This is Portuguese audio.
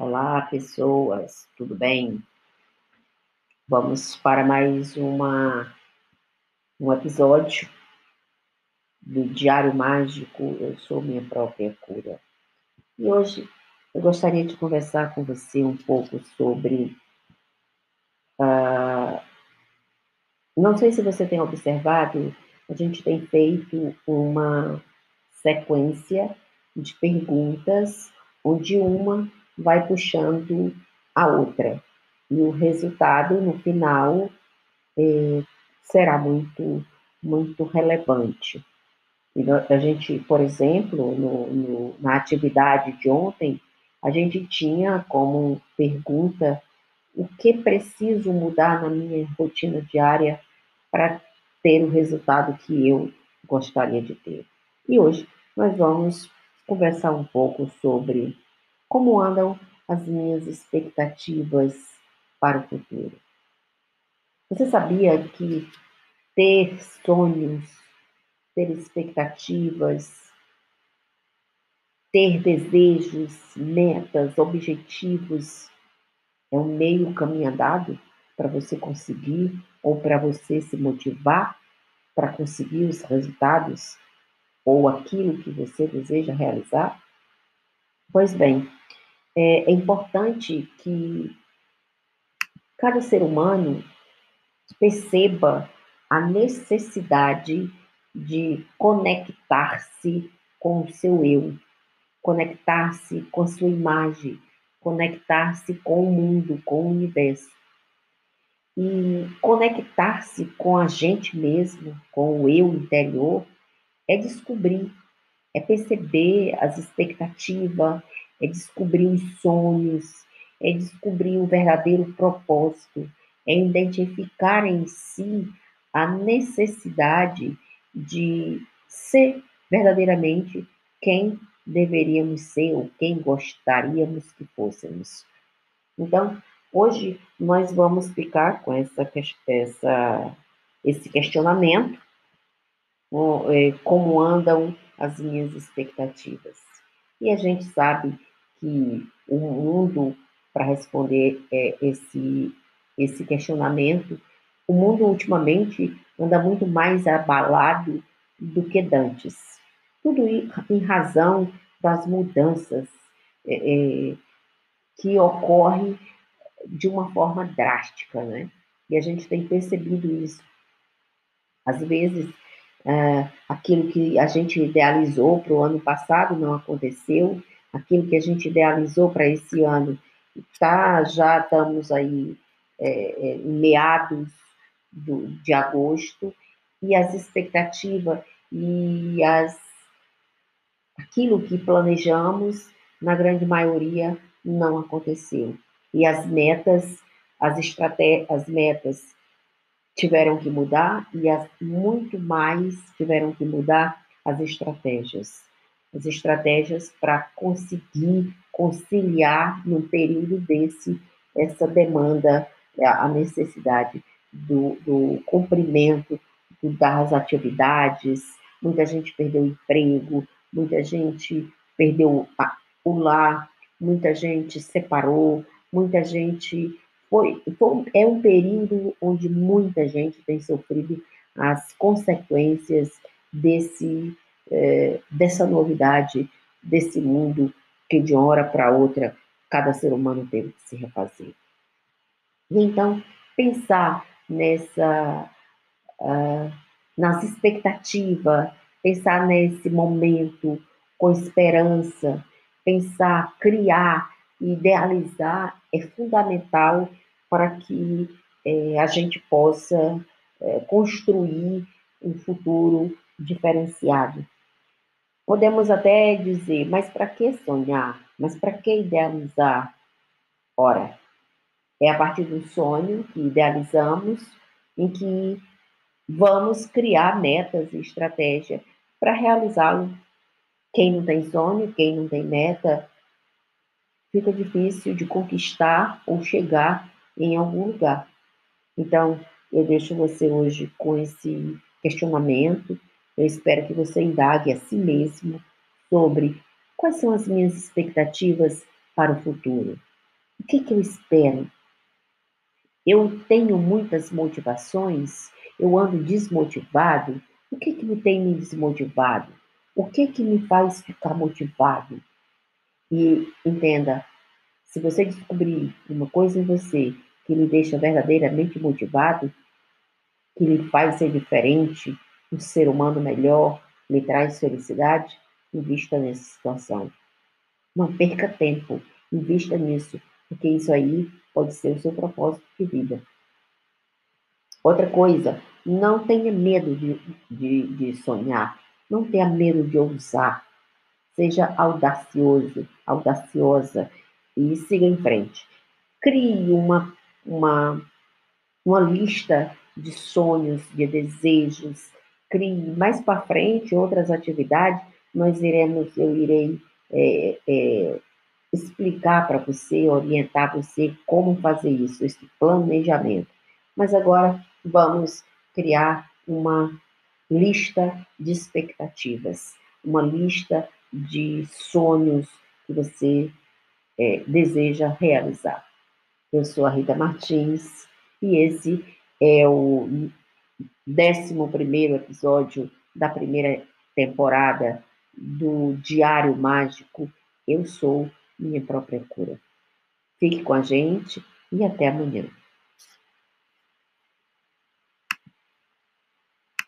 Olá, pessoas, tudo bem? Vamos para mais uma, um episódio do Diário Mágico Eu Sou Minha Própria Cura. E hoje eu gostaria de conversar com você um pouco sobre. Uh, não sei se você tem observado, a gente tem feito uma sequência de perguntas, onde uma vai puxando a outra. E o resultado, no final, é, será muito, muito relevante. E a gente, por exemplo, no, no, na atividade de ontem, a gente tinha como pergunta o que preciso mudar na minha rotina diária para ter o resultado que eu gostaria de ter. E hoje nós vamos conversar um pouco sobre como andam as minhas expectativas para o futuro? Você sabia que ter sonhos, ter expectativas, ter desejos, metas, objetivos é um meio caminho andado para você conseguir ou para você se motivar para conseguir os resultados ou aquilo que você deseja realizar? Pois bem, é, é importante que cada ser humano perceba a necessidade de conectar-se com o seu eu, conectar-se com a sua imagem, conectar-se com o mundo, com o universo. E conectar-se com a gente mesmo, com o eu interior, é descobrir, é perceber as expectativas, é descobrir os sonhos, é descobrir o verdadeiro propósito, é identificar em si a necessidade de ser verdadeiramente quem deveríamos ser ou quem gostaríamos que fôssemos. Então, hoje nós vamos ficar com essa, essa esse questionamento, é, como andam as minhas expectativas. E a gente sabe que o mundo, para responder é, esse, esse questionamento, o mundo ultimamente anda muito mais abalado do que dantes. Tudo em razão das mudanças é, é, que ocorrem de uma forma drástica, né? E a gente tem percebido isso. Às vezes, é, aquilo que a gente idealizou para o ano passado não aconteceu, aquilo que a gente idealizou para esse ano, tá, já estamos aí é, é, meados do, de agosto, e as expectativas e as, aquilo que planejamos, na grande maioria, não aconteceu. E as metas, as estratégias, as metas tiveram que mudar e as, muito mais tiveram que mudar as estratégias as estratégias para conseguir conciliar num período desse essa demanda, a necessidade do, do cumprimento das atividades. Muita gente perdeu emprego, muita gente perdeu o lar, muita gente separou, muita gente foi, foi, é um período onde muita gente tem sofrido as consequências desse é, dessa novidade, desse mundo que de uma hora para outra cada ser humano teve que se refazer. E então, pensar nessa, uh, nas expectativas, pensar nesse momento com esperança, pensar, criar, idealizar é fundamental para que é, a gente possa é, construir um futuro diferenciado. Podemos até dizer, mas para que sonhar? Mas para que idealizar? Ora, é a partir do sonho que idealizamos, em que vamos criar metas e estratégia para realizá-lo. Quem não tem sonho, quem não tem meta, fica difícil de conquistar ou chegar em algum lugar. Então, eu deixo você hoje com esse questionamento eu espero que você indague a si mesmo sobre quais são as minhas expectativas para o futuro. O que, que eu espero? Eu tenho muitas motivações, eu ando desmotivado. O que, que me tem me desmotivado? O que, que me faz ficar motivado? E entenda, se você descobrir uma coisa em você que lhe deixa verdadeiramente motivado, que lhe faz ser diferente, um ser humano melhor, lhe traz felicidade, invista nessa situação. Não perca tempo, invista nisso, porque isso aí pode ser o seu propósito de vida. Outra coisa, não tenha medo de, de, de sonhar, não tenha medo de ousar. Seja audacioso, audaciosa e siga em frente. Crie uma, uma, uma lista de sonhos, de desejos, crie mais para frente outras atividades, nós iremos, eu irei é, é, explicar para você, orientar você como fazer isso, esse planejamento. Mas agora vamos criar uma lista de expectativas, uma lista de sonhos que você é, deseja realizar. Eu sou a Rita Martins e esse é o 11 episódio da primeira temporada do Diário Mágico. Eu sou minha própria cura. Fique com a gente e até amanhã.